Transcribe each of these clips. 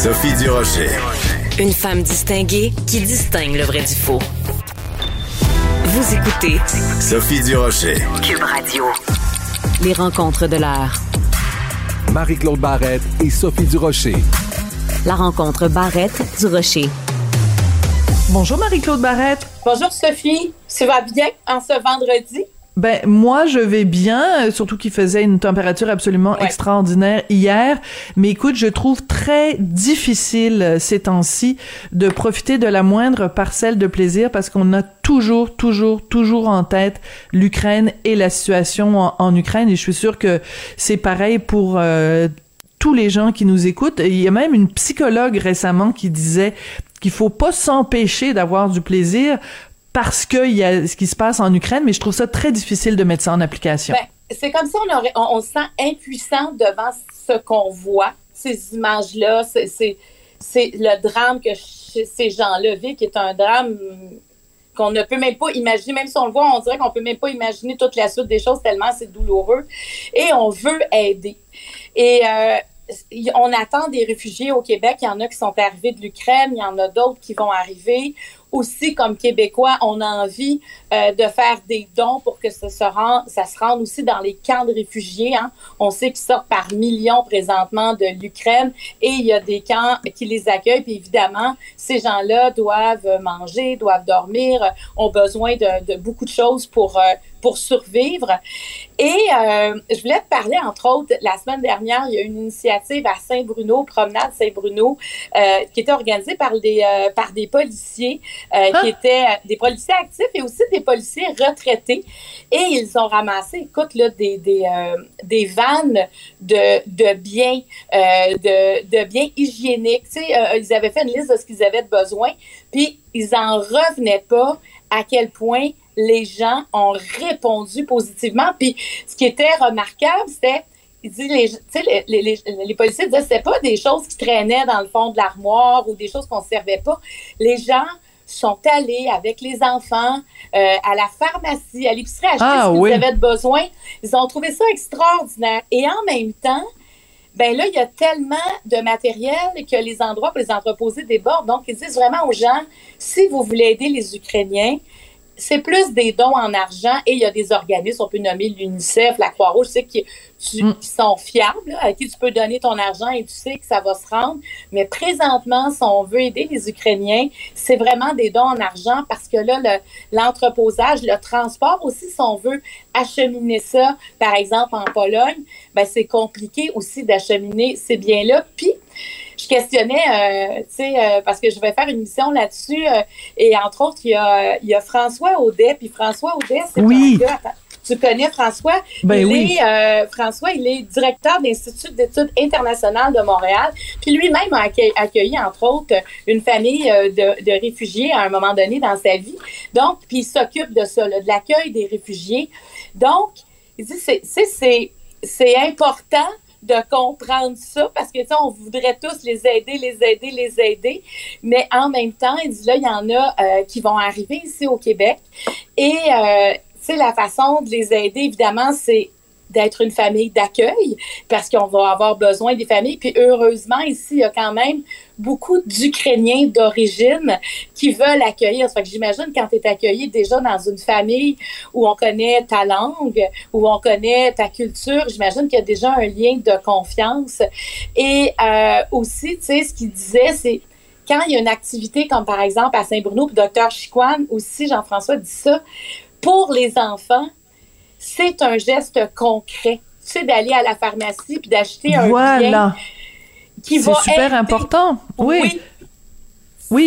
Sophie Durocher. Une femme distinguée qui distingue le vrai du faux. Vous écoutez Sophie Durocher. Cube Radio. Les rencontres de l'heure. Marie-Claude Barrette et Sophie Durocher. La rencontre Barrette-Durocher. Bonjour Marie-Claude Barrette. Bonjour Sophie. Ça va bien en ce vendredi? Ben moi je vais bien, euh, surtout qu'il faisait une température absolument extraordinaire hier. Mais écoute, je trouve très difficile euh, ces temps-ci de profiter de la moindre parcelle de plaisir parce qu'on a toujours, toujours, toujours en tête l'Ukraine et la situation en, Ukraine. Et je suis sûre que c'est pareil pour euh, tous les gens qui nous écoutent. Il y a même une psychologue récemment qui disait qu'il faut pas s'empêcher d'avoir du plaisir parce qu'il y a ce qui se passe en Ukraine, mais je trouve ça très difficile de mettre ça en application. Ben, c'est comme ça on, se sent impuissant devant ce qu'on voit, ces images-là, c'est le drame que ces gens-là vivent, qui est un drame qu'on ne peut même pas imaginer, même si on le voit, on dirait qu'on peut même pas imaginer toute la suite des choses tellement c'est douloureux. Et on veut aider. Et euh, on attend des réfugiés au Québec. Il y en a qui sont arrivés de l'Ukraine, il y en a d'autres qui vont arriver aussi, comme Québécois, on a envie euh, de faire des dons pour que ça se, rende, ça se rende aussi dans les camps de réfugiés. Hein. On sait qu'ils sortent par millions présentement de l'Ukraine et il y a des camps qui les accueillent. Puis évidemment, ces gens-là doivent manger, doivent dormir, ont besoin de, de beaucoup de choses pour, euh, pour survivre. Et euh, je voulais te parler, entre autres, la semaine dernière, il y a une initiative à Saint-Bruno, Promenade Saint-Bruno, euh, qui était organisée par des, euh, par des policiers, euh, qui ah! étaient euh, des policiers actifs et aussi des policiers retraités. Et ils ont ramassé, écoute, là, des, des, des vannes de, de biens, de, de biens hygiéniques. Tu sais, ils avaient fait une liste de ce qu'ils avaient besoin, puis ils en revenaient pas à quel point les gens ont répondu positivement. Puis ce qui était remarquable, c'était il dit les, les, les, les, policiers disaient c'est pas des choses qui traînaient dans le fond de l'armoire ou des choses qu'on ne servait pas. Les gens sont allés avec les enfants euh, à la pharmacie, à l'épicerie acheter ah, ce qu'ils avaient besoin. Ils ont trouvé ça extraordinaire. Et en même temps, ben là, il y a tellement de matériel que les endroits pour les entreposer débordent. Donc, ils disent vraiment aux gens, si vous voulez aider les Ukrainiens, c'est plus des dons en argent et il y a des organismes, on peut nommer l'UNICEF, la Croix-Rouge, tu qui, mm. qui sont fiables, à qui tu peux donner ton argent et tu sais que ça va se rendre. Mais présentement, si on veut aider les Ukrainiens, c'est vraiment des dons en argent parce que là, l'entreposage, le, transport aussi, si on veut acheminer ça, par exemple en Pologne, ben c'est compliqué aussi d'acheminer ces biens-là. Puis, je questionnais, euh, tu sais, euh, parce que je vais faire une mission là-dessus. Euh, et entre autres, il y a, il y a François Audet. Puis François Audet, c'est oui. tu connais François? Ben il oui. est, François, il est directeur de l'Institut d'études internationales de Montréal. Puis lui-même a accueilli, entre autres, une famille de, de, réfugiés à un moment donné dans sa vie. Donc, puis il s'occupe de ça, de l'accueil des réfugiés. Donc, il dit, c'est important de comprendre ça parce que, tu sais, on voudrait tous les aider, les aider, les aider. Mais en même temps, il dit là, y en a euh, qui vont arriver ici au Québec. Et, euh, tu sais, la façon de les aider, évidemment, c'est d'être une famille d'accueil parce qu'on va avoir besoin des familles. Puis heureusement, ici, il y a quand même beaucoup d'Ukrainiens d'origine qui veulent accueillir. Ça que j'imagine quand tu es accueilli déjà dans une famille où on connaît ta langue, où on connaît ta culture, j'imagine qu'il y a déjà un lien de confiance. Et euh, aussi, tu sais, ce qu'il disait, c'est quand il y a une activité comme par exemple à Saint-Bruno, puis Dr. Chiquan aussi, Jean-François dit ça, pour les enfants, c'est un geste concret. Tu sais, d'aller à la pharmacie puis d'acheter un voilà. qui va C'est super important. oui. Oui,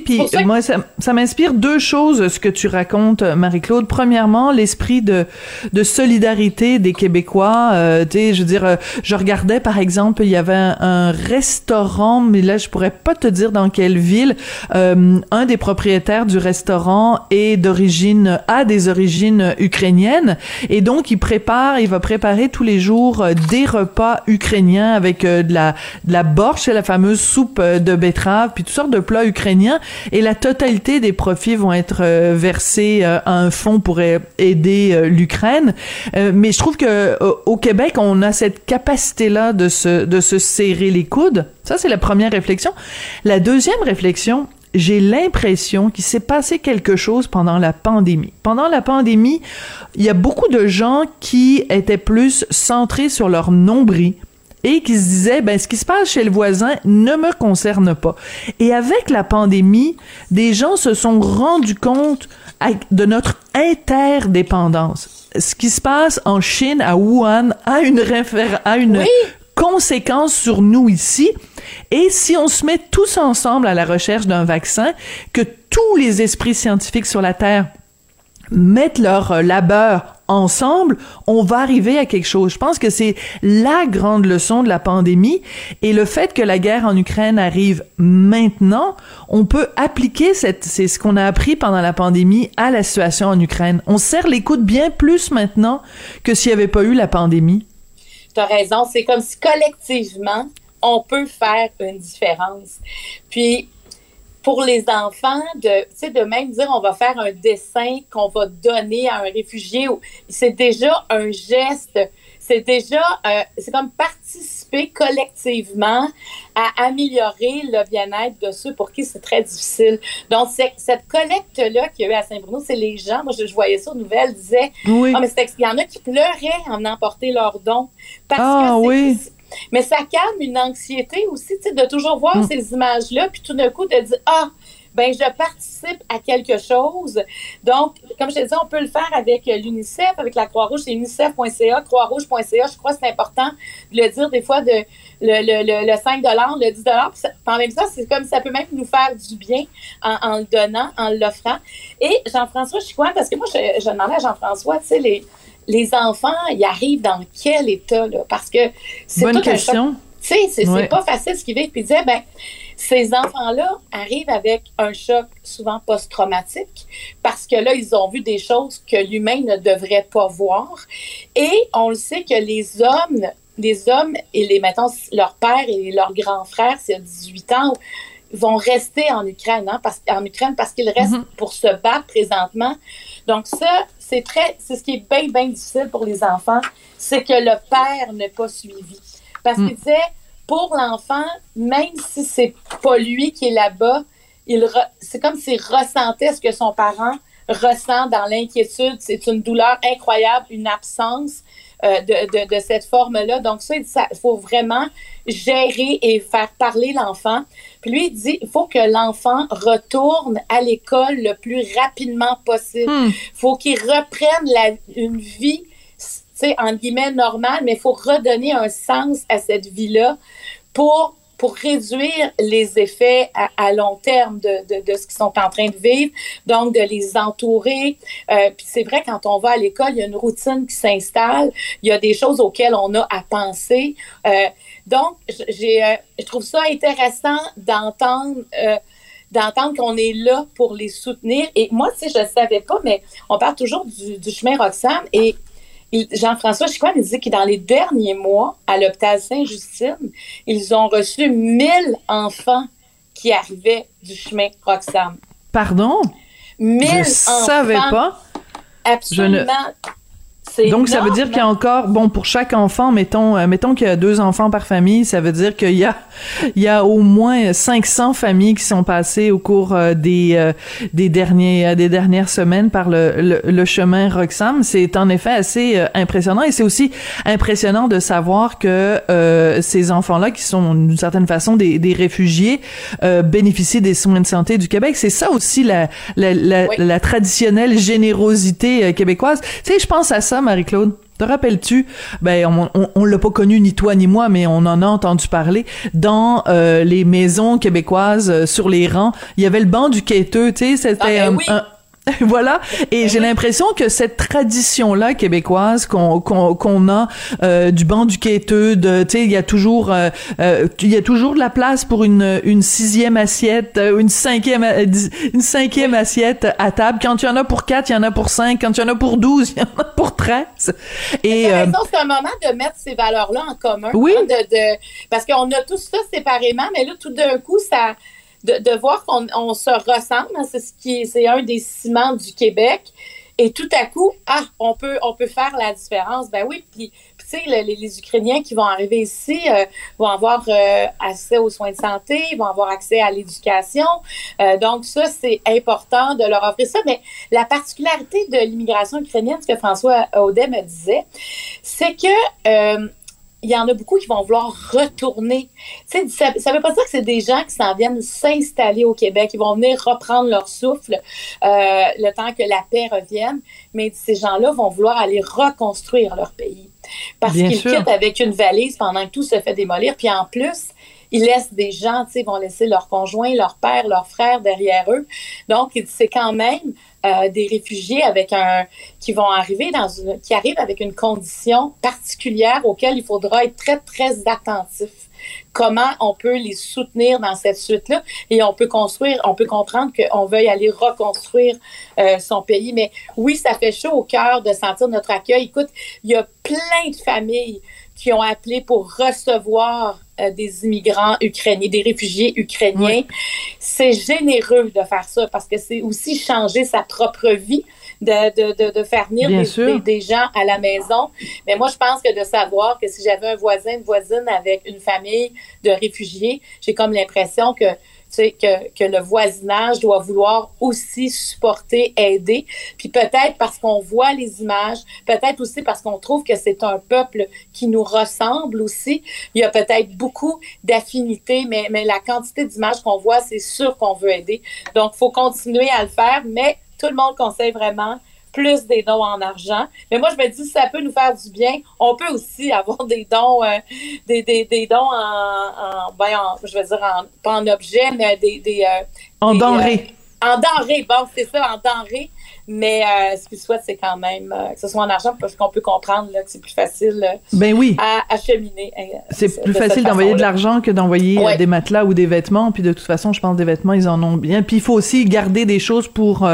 puis moi, ça, ça m'inspire deux choses, ce que tu racontes, Marie-Claude. Premièrement, l'esprit de, de solidarité des Québécois. Euh, tu sais, je veux dire, euh, je regardais, par exemple, il y avait un, restaurant, mais là, je pourrais pas te dire dans quelle ville. Euh, un des propriétaires du restaurant est d'origine, a des origines ukrainiennes, et donc il prépare, il va préparer tous les jours euh, des repas ukrainiens avec de la de la borche, la fameuse soupe de betterave, puis toutes sortes de plats ukrainiens et la totalité des profits vont être versés à un fonds pour aider l'Ukraine. mais je trouve que au Québec, on a cette capacité-là de se, de se serrer les coudes. Ça, c'est la première réflexion. La deuxième réflexion, j'ai l'impression qu'il s'est passé quelque chose pendant la pandémie. Pendant la pandémie, il y a beaucoup de gens qui étaient plus centrés sur leur nombril et qui se disaient ben ce qui se passe chez le voisin ne me concerne pas. Et avec la pandémie, des gens se sont rendus compte de notre interdépendance. Ce qui se passe en Chine, à Wuhan, a une, a une conséquence sur nous ici. Et si on se met tous ensemble à la recherche d'un vaccin, que tous les esprits scientifiques sur la Terre mettent leur euh, labeur ensemble, on va arriver à quelque chose. Je pense que c'est la grande leçon de la pandémie et le fait que la guerre en Ukraine arrive maintenant, on peut appliquer cette, c'est ce qu'on a appris pendant la pandémie à la situation en Ukraine. On serre les coudes bien plus maintenant que s'il n'y avait pas eu la pandémie. Tu as raison, c'est comme si collectivement, on peut faire une différence. Puis, pour les enfants, de, de même dire on va faire un dessin qu'on va donner à un réfugié, c'est déjà un geste, c'est déjà, euh, c'est comme participer collectivement à améliorer le bien-être de ceux pour qui c'est très difficile. Donc, cette collecte-là qu'il y a eu à Saint-Bruno, c'est les gens, moi je, voyais ça aux nouvelles, disaient, oui. Ah, mais il y en a qui pleuraient en emporter leurs dons. Parce ah, que oui mais ça calme une anxiété aussi, de toujours voir mm. ces images-là, puis tout d'un coup de dire ah ben je participe à quelque chose. Donc, comme je te disais, on peut le faire avec l'UNICEF, avec la Croix-Rouge, c'est unicef.ca, croix-rouge.ca. Je crois que c'est important de le dire des fois de le, le, le, 5 le 10 puis en même temps, c'est comme ça peut même nous faire du bien en, le donnant, en l'offrant. Et Jean-François je suis quoi parce que moi, je, je demandais à Jean-François, tu sais, les les enfants, ils arrivent dans quel état, là? Parce que c'est Bonne question. Tu sais, c'est pas facile ce qu'ils vivent. Puis disait, ben, ces enfants-là arrivent avec un choc souvent post-traumatique parce que là, ils ont vu des choses que l'humain ne devrait pas voir. Et on le sait que les hommes, les hommes et les, mettons, leur père et leur grand frère, c'est 18 ans, vont rester en Ukraine, hein, parce, en Ukraine parce qu'ils restent mm-hmm. pour se battre présentement. Donc ça, c'est très, c'est ce qui est bien, bien difficile pour les enfants, c'est que le père n'est pas suivi. Parce qu'il mm. disait, pour l'enfant, même si c'est pas lui qui est là-bas, c'est comme s'il ressentait ce que son parent ressent dans l'inquiétude. C'est une douleur incroyable, une absence. Euh, de, de, cette forme-là. Donc, ça, il faut vraiment gérer et faire parler l'enfant. Puis lui, il dit, il faut que l'enfant retourne à l'école le plus rapidement possible. Il hmm. faut qu'il reprenne la, une vie, tu sais, en guillemets, normale, mais il faut redonner un sens à cette vie-là pour pour réduire les effets à, long terme de, de, ce qu'ils sont en train de vivre, donc de les entourer. Euh, puis c'est vrai, quand on va à l'école, il y a une routine qui s'installe, il y a des choses auxquelles on a à penser. Euh, donc, j'ai, euh, je trouve ça intéressant d'entendre d'entendre qu'on est là pour les soutenir. Et moi, tu sais, je ne savais pas, mais on parle toujours du, chemin Roxane et Jean-François Chicoine il dit que dans les derniers mois, à l'hôpital Saint-Justine, ils ont reçu 1000 enfants qui arrivaient du chemin Roxham. Pardon? 1000 Je savais pas. Absolument. Donc, ça veut dire qu'il y a encore, bon, pour chaque enfant, mettons, euh, mettons qu'il y a deux enfants par famille, ça veut dire qu'il y a, il y a au moins 500 familles qui sont passées au cours euh, des, euh, des derniers, des dernières semaines par le, le, chemin Roxham. C'est en effet assez impressionnant et c'est aussi impressionnant de savoir que ces enfants-là, qui sont d'une certaine façon des, des réfugiés, bénéficient des soins de santé du Québec. C'est ça aussi la, la, la, la traditionnelle générosité québécoise. Tu sais, je pense à ça, Marie-Claude? Te rappelles-tu? Ben, on, on, l'a pas connu ni toi ni moi, mais on en a entendu parler. Dans euh, les maisons québécoises, euh, sur les rangs, il y avait le banc du quêteux, tu sais, c'était ah, ben un voilà. Et j'ai l'impression que cette tradition-là québécoise qu'on qu'on a euh, du banc du quêteux, de tu sais, il y a toujours euh, euh, il y a toujours de la place pour une une sixième assiette, une cinquième une cinquième assiette à table. Quand il y en a pour quatre, il y en a pour cinq. Quand il y en a pour douze, il y en a pour treize. Et c'est un moment de mettre ces valeurs-là en commun. Oui. Hein, de, de, parce qu'on a tout ça séparément, mais là tout d'un coup ça de, voir qu'on on se ressemble, hein, c'est ce qui c'est un des ciments du Québec. Et tout à coup, ah, on peut, on peut faire la différence. Ben oui, puis, tu sais, les, les, Ukrainiens qui vont arriver ici euh, vont avoir euh, accès aux soins de santé, vont avoir accès à l'éducation. Euh, donc ça, c'est important de leur offrir ça. Mais la particularité de l'immigration ukrainienne, ce que François Audet me disait, c'est que il y en a beaucoup qui vont vouloir retourner. ça ne veut pas dire que c'est des gens qui s'en viennent s'installer au Québec. Ils vont venir reprendre leur souffle euh, le temps que la paix revienne. Mais ces gens-là vont vouloir aller reconstruire leur pays. Parce qu'ils quittent avec une valise pendant que tout se fait démolir. Puis en plus, ils laissent des gens, tu sais, vont laisser leur conjoint, leur père, leur frère derrière eux. Donc, c'est quand même euh, des réfugiés avec un qui vont arriver dans une qui arrivent avec une condition particulière auquel il faudra être très très attentif. Comment on peut les soutenir dans cette suite-là? Et on peut construire, on peut comprendre qu'on veuille aller reconstruire euh, son pays. Mais oui, ça fait chaud au cœur de sentir notre accueil. Écoute, il y a plein de familles qui ont appelé pour recevoir euh, des immigrants ukrainiens, des réfugiés ukrainiens. C'est généreux de faire ça parce que c'est aussi changer sa propre vie. De, de, de, faire venir des, des, gens à la maison. Mais moi, je pense que de savoir que si j'avais un voisin, une voisine avec une famille de réfugiés, j'ai comme l'impression que que, que le voisinage doit vouloir aussi supporter, aider. Puis peut-être parce qu'on voit les images, peut-être aussi parce qu'on trouve que c'est un peuple qui nous ressemble aussi. Il y a peut-être beaucoup d'affinités, mais, mais la quantité d'images qu'on voit, c'est sûr qu'on veut aider. Donc, il faut continuer à le faire, mais tout le monde conseille vraiment plus des dons en argent. Mais moi, je me dis, ça peut nous faire du bien, on peut aussi avoir des dons, euh, des, des, des, dons en, ben, je veux dire, en, pas en objet, mais des... des euh, en denrées. Euh, en denrées, bon, c'est ça, en denrées. Mais euh, ce qu'ils souhaitent, c'est quand même euh, que ce soit en argent parce qu'on peut comprendre là, que c'est plus facile euh, ben oui. à acheminer. c'est plus facile d'envoyer de l'argent que d'envoyer des matelas ou des vêtements. Puis de toute façon, je pense des vêtements, ils en ont bien. Puis il faut aussi garder des choses pour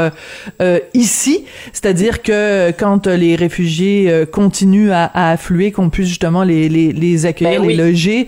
ici, c'est-à-dire que quand les réfugiés continuent à, affluer, qu'on puisse justement les, les, les accueillir, ben les loger,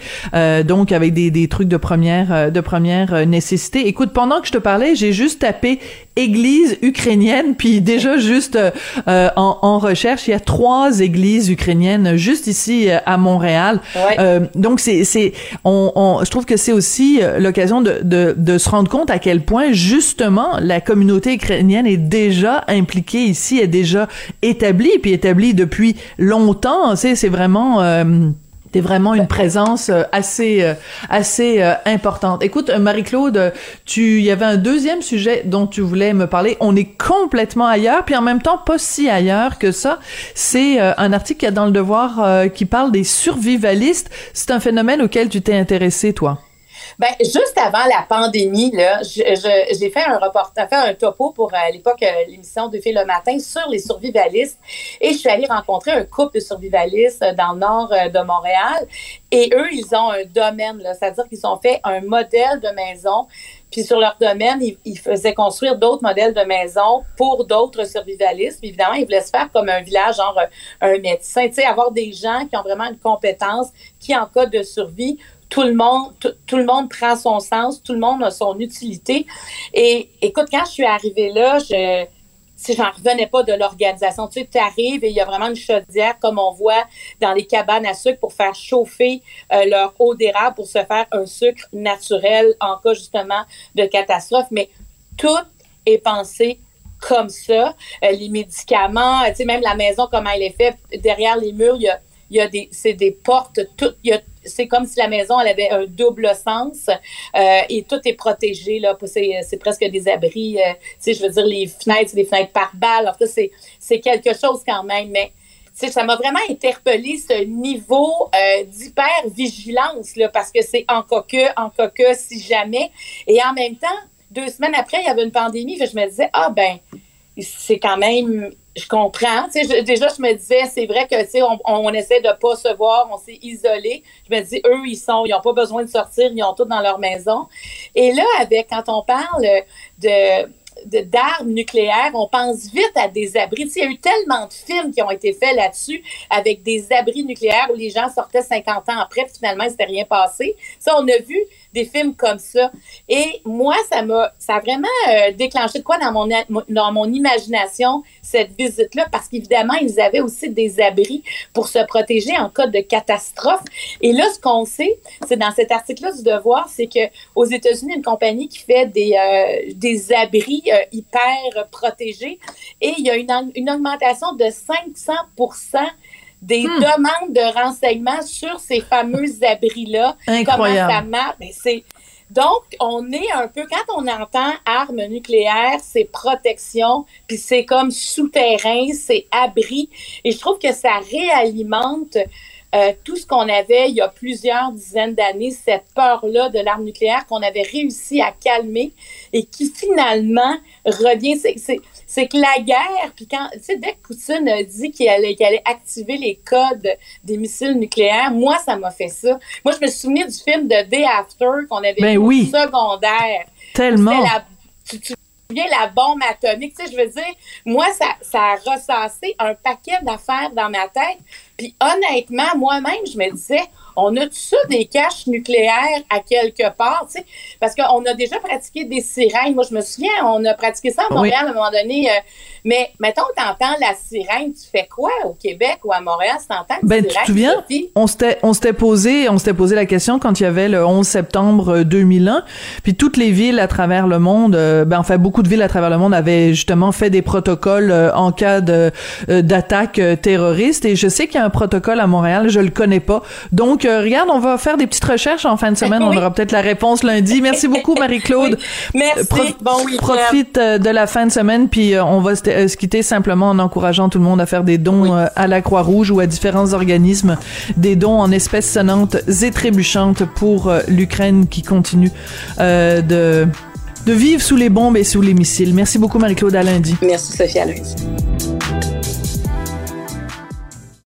donc avec des, des trucs de première de première nécessité. Écoute, pendant que je te parlais, j'ai juste tapé église ukrainienne, puis déjà juste euh, euh, en, en, recherche, il y a trois églises ukrainiennes juste ici euh, à Montréal. Euh, donc c'est c'est on, on, je trouve que c'est aussi l'occasion de, de, de se rendre compte à quel point justement la communauté ukrainienne est déjà impliquée ici, est déjà établie, puis établie depuis longtemps. C'est c'est vraiment T'es vraiment une présence euh, assez euh, assez euh, importante. Écoute, Marie-Claude, tu il y avait un deuxième sujet dont tu voulais me parler. On est complètement ailleurs, puis en même temps pas si ailleurs que ça. C'est un article qu'il y a dans le Devoir qui parle des survivalistes. C'est un phénomène auquel tu t'es intéressé, toi? Ben, juste avant la pandémie, là, j'ai fait un reportage, fait un topo pour à l'époque l'émission de Fait le matin sur les survivalistes. Et je suis allée rencontrer un couple de survivalistes dans le nord euh, de Montréal. Et eux, ils ont un domaine, c'est-à-dire qu'ils ont fait un modèle de maison. Puis sur leur domaine, ils, faisaient construire d'autres modèles de maisons pour d'autres survivalistes. Évidemment, ils voulaient se faire comme un village, genre un médecin, tu sais, avoir des gens qui ont vraiment une compétence, qui en cas de survie tout le monde, tout, le monde prend son sens, tout le monde a son utilité. Et écoute, quand je suis arrivée là, je si j'en revenais pas de l'organisation. Tu sais, arrives et il y a vraiment une chaudière comme on voit dans les cabanes à sucre pour faire chauffer euh, leur eau d'érable pour se faire un sucre naturel en cas justement de catastrophe. Mais tout est pensé comme ça. Euh, les médicaments, tu sais, même la maison, comment elle est faite, derrière les murs, il y a, y a des, c'est des portes, tout, il y a c'est comme si la maison elle avait un double sens euh, et tout est protégé là. C'est presque des abris euh, tu sais je veux dire les fenêtres des fenêtres par balle. Alors c'est c'est quelque chose quand même. Mais ça m'a vraiment interpellé ce niveau euh, d'hyper-vigilance, parce que c'est en coque, en coque, si jamais. Et en même temps, deux semaines après, il y avait une pandémie, je me disais, ah ben, c'est quand même je comprends. déjà, je me disais, c'est vrai que on, on essaie de pas se voir, on s'est isolé. Je me dis, eux, ils sont, ils n'ont pas besoin de sortir, ils ont tout dans leur maison. Et là, avec quand on parle de d'armes nucléaires, on pense vite à des abris. il y a eu tellement de films qui ont été faits là-dessus avec des abris nucléaires où les gens sortaient 50 ans après, finalement, il s'était rien passé. Ça, on a vu des films comme ça. Et moi, ça m'a, ça a vraiment euh, déclenché de quoi dans mon, dans mon imagination, cette visite-là, parce qu'évidemment, ils avaient aussi des abris pour se protéger en cas de catastrophe. Et là, ce qu'on sait, c'est dans cet article-là du Devoir, c'est que aux États-Unis, une compagnie qui fait des, euh, des abris hyper protégés, et il y a une, une augmentation de 500% des hmm. demandes de renseignements sur ces fameux abris-là. Comment ça? Ben, c'est... Donc, on est un peu, quand on entend armes nucléaires, c'est protection, puis c'est comme souterrain, c'est abri. Et je trouve que ça réalimente euh, tout ce qu'on avait il y a plusieurs dizaines d'années, cette peur-là de l'arme nucléaire qu'on avait réussi à calmer et qui finalement revient. C'est que la guerre, puis quand, tu sais, dès que Poutine a dit qu'il allait, allait, activer les codes des missiles nucléaires, moi, ça m'a fait ça. Moi, je me souviens du film de Day After qu'on avait ben vu au secondaire. Tellement. tu, tu la bombe atomique, tu sais, je veux dire, moi, ça, ça a ressassé un paquet d'affaires dans ma tête. Puis honnêtement, moi-même, je me disais, on a tout ça des caches nucléaires à quelque part, tu sais, parce qu'on a déjà pratiqué des sirènes. Moi, je me souviens, on a pratiqué ça à Montréal à un moment donné. Euh, mais mettons, t'entends la sirène, tu fais quoi au Québec ou à Montréal? Si t'entends ben, Tu te souviens, on s'était, on s'était posé, on s'était posé la question quand il y avait le 11 septembre 2001, puis toutes les villes à travers le monde, euh, ben enfin beaucoup de villes à travers le monde avaient justement fait des protocoles euh, en cas de d'attaque terroriste. Et je sais qu'il y a un protocole à Montréal, je le connais pas, donc euh, regarde, on va faire des petites recherches en fin de semaine. On aura peut-être la réponse lundi. Merci beaucoup, Marie-Claude. Merci. bon profite euh, de la fin de semaine, puis euh, on va se, quitter simplement en encourageant tout le monde à faire des dons à la Croix-Rouge ou à différents organismes, des dons en espèces sonnantes et trébuchantes pour l'Ukraine qui continue de de vivre sous les bombes et sous les missiles. Merci beaucoup, Marie-Claude, à lundi. Merci, Sophie, à lundi.